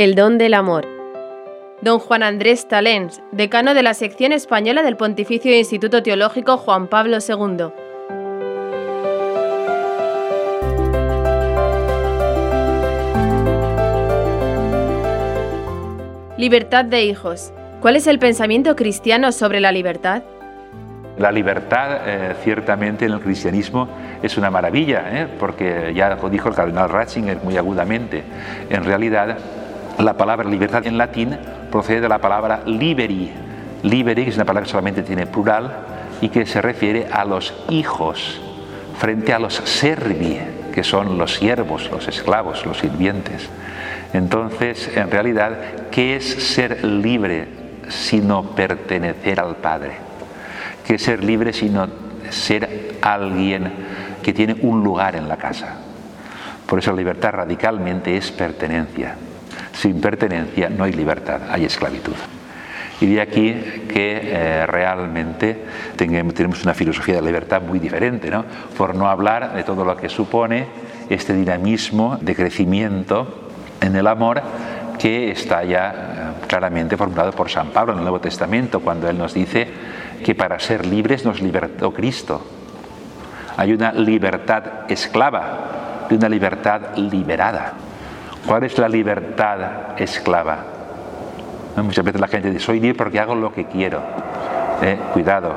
El don del amor. Don Juan Andrés Talens, decano de la sección española del Pontificio Instituto Teológico Juan Pablo II. Libertad de hijos. ¿Cuál es el pensamiento cristiano sobre la libertad? La libertad, eh, ciertamente, en el cristianismo es una maravilla, ¿eh? porque ya lo dijo el cardenal Ratzinger muy agudamente. En realidad, la palabra libertad en latín procede de la palabra liberi. Liberi, que es una palabra que solamente tiene plural y que se refiere a los hijos, frente a los servi, que son los siervos, los esclavos, los sirvientes. Entonces, en realidad, ¿qué es ser libre sino pertenecer al Padre? ¿Qué es ser libre sino ser alguien que tiene un lugar en la casa? Por eso la libertad radicalmente es pertenencia. Sin pertenencia no hay libertad, hay esclavitud. Y de aquí que eh, realmente tenemos una filosofía de libertad muy diferente, ¿no? por no hablar de todo lo que supone este dinamismo de crecimiento en el amor que está ya eh, claramente formulado por San Pablo en el Nuevo Testamento, cuando él nos dice que para ser libres nos libertó Cristo. Hay una libertad esclava y una libertad liberada. ¿Cuál es la libertad esclava? Muchas veces la gente dice, soy libre porque hago lo que quiero. Eh, cuidado,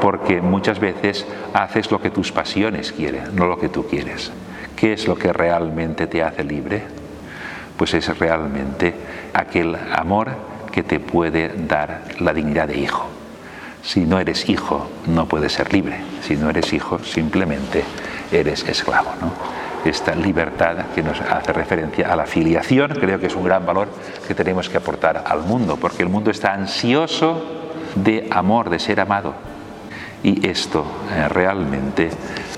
porque muchas veces haces lo que tus pasiones quieren, no lo que tú quieres. ¿Qué es lo que realmente te hace libre? pues es realmente aquel amor que te puede dar la dignidad de hijo. Si no eres hijo, no puedes ser libre. Si no eres hijo, simplemente eres esclavo. Esta libertad que nos hace referencia a la filiación, creo que es un gran valor que tenemos que aportar al mundo, porque el mundo está ansioso de amor, de ser amado. Y esto eh, realmente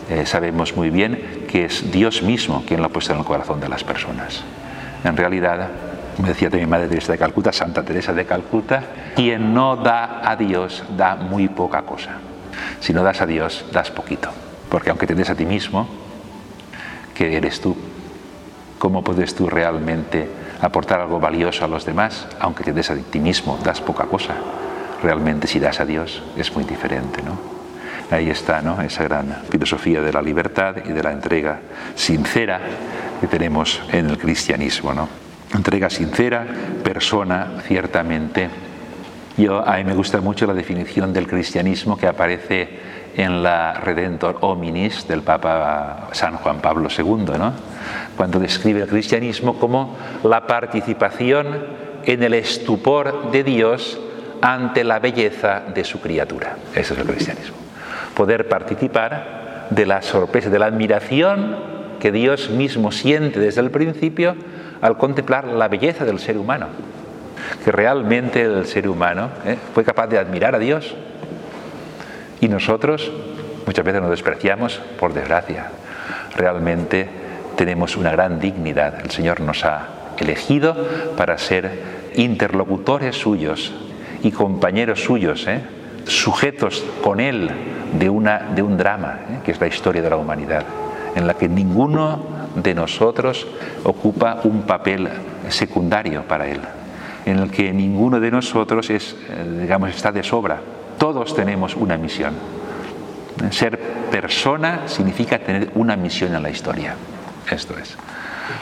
eh, sabemos muy bien que es Dios mismo quien lo ha puesto en el corazón de las personas. En realidad, me decía mi madre Teresa de Calcuta, Santa Teresa de Calcuta, quien no da a Dios da muy poca cosa. Si no das a Dios, das poquito. Porque aunque te des a ti mismo, ¿qué eres tú? ¿Cómo puedes tú realmente aportar algo valioso a los demás? Aunque te des a ti mismo, das poca cosa. Realmente si das a Dios es muy diferente, ¿no? Ahí está ¿no? esa gran filosofía de la libertad y de la entrega sincera que tenemos en el cristianismo. ¿no? Entrega sincera, persona, ciertamente. Yo, a mí me gusta mucho la definición del cristianismo que aparece en la Redentor Hominis del Papa San Juan Pablo II, ¿no? cuando describe el cristianismo como la participación en el estupor de Dios ante la belleza de su criatura. Eso es el cristianismo. Poder participar de la sorpresa, de la admiración que Dios mismo siente desde el principio al contemplar la belleza del ser humano, que realmente el ser humano ¿eh? fue capaz de admirar a Dios y nosotros muchas veces nos despreciamos por desgracia. Realmente tenemos una gran dignidad. El Señor nos ha elegido para ser interlocutores suyos y compañeros suyos, ¿eh? sujetos con Él de, una, de un drama, ¿eh? que es la historia de la humanidad en la que ninguno de nosotros ocupa un papel secundario para Él, en el que ninguno de nosotros es, eh, digamos, está de sobra. Todos tenemos una misión. Ser persona significa tener una misión en la historia. Esto es.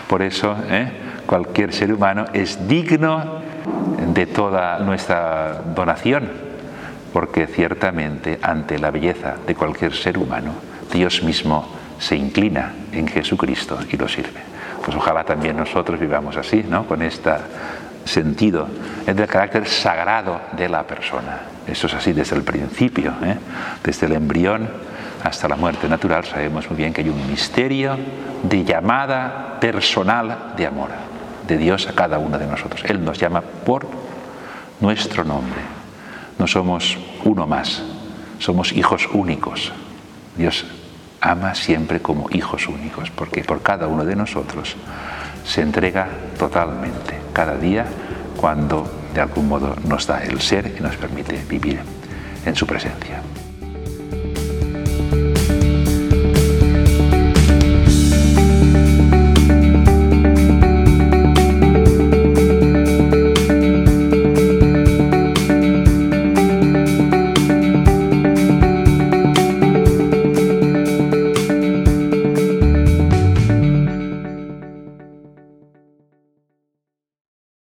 Por eso, ¿eh? cualquier ser humano es digno de toda nuestra donación, porque ciertamente ante la belleza de cualquier ser humano, Dios mismo se inclina en Jesucristo y lo sirve. Pues ojalá también nosotros vivamos así, ¿no? Con este sentido del carácter sagrado de la persona. Eso es así desde el principio, ¿eh? desde el embrión hasta la muerte natural. Sabemos muy bien que hay un misterio de llamada personal de amor de Dios a cada uno de nosotros. Él nos llama por nuestro nombre. No somos uno más, somos hijos únicos. Dios ama siempre como hijos únicos, porque por cada uno de nosotros se entrega totalmente cada día cuando de algún modo nos da el ser y nos permite vivir en su presencia.